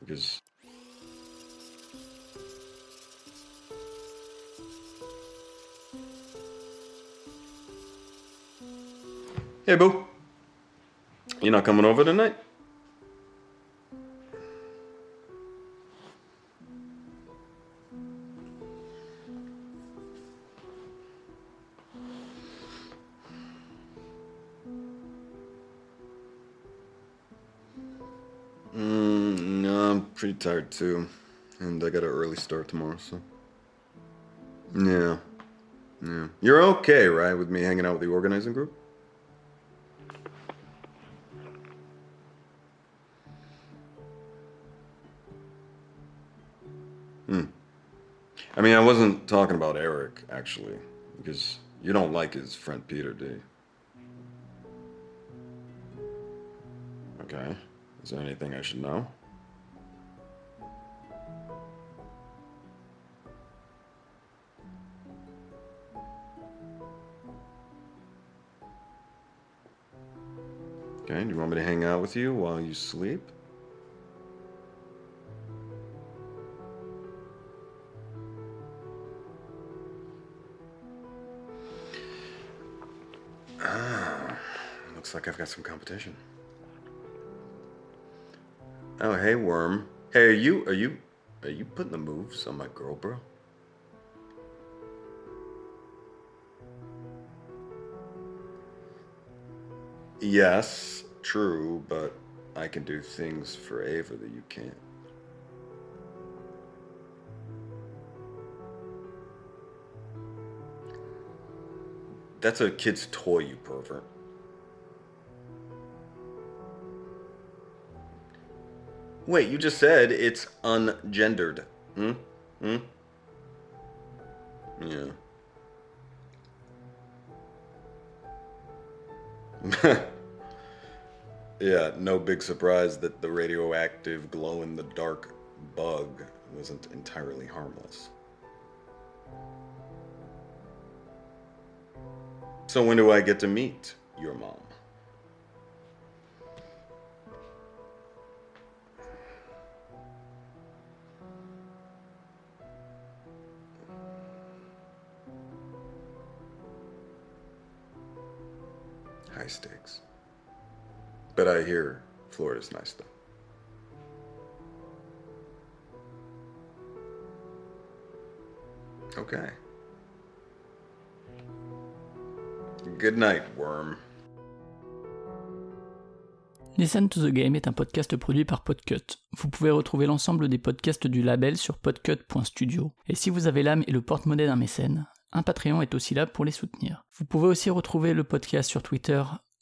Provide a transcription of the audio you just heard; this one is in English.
because Hey, boo. You not coming over tonight? Pretty tired too. And I got an early start tomorrow, so. Yeah. Yeah. You're okay, right, with me hanging out with the organizing group? Hmm. I mean, I wasn't talking about Eric, actually, because you don't like his friend Peter, do you? Okay. Is there anything I should know? Okay, do you want me to hang out with you while you sleep? Ah, looks like I've got some competition. Oh, hey, Worm. Hey, are you are you are you putting the moves on my girl, bro? Yes, true, but I can do things for Ava that you can't. That's a kid's toy, you pervert. Wait, you just said it's ungendered. Hmm? Hmm? Yeah. yeah, no big surprise that the radioactive glow in the dark bug wasn't entirely harmless. So when do I get to meet your mom? High stakes. But I hear Florida's nice though. Okay. Good night, worm. Listen to the Game est un podcast produit par Podcut. Vous pouvez retrouver l'ensemble des podcasts du label sur podcut.studio. Et si vous avez l'âme et le porte-monnaie d'un mécène, un Patreon est aussi là pour les soutenir. Vous pouvez aussi retrouver le podcast sur Twitter,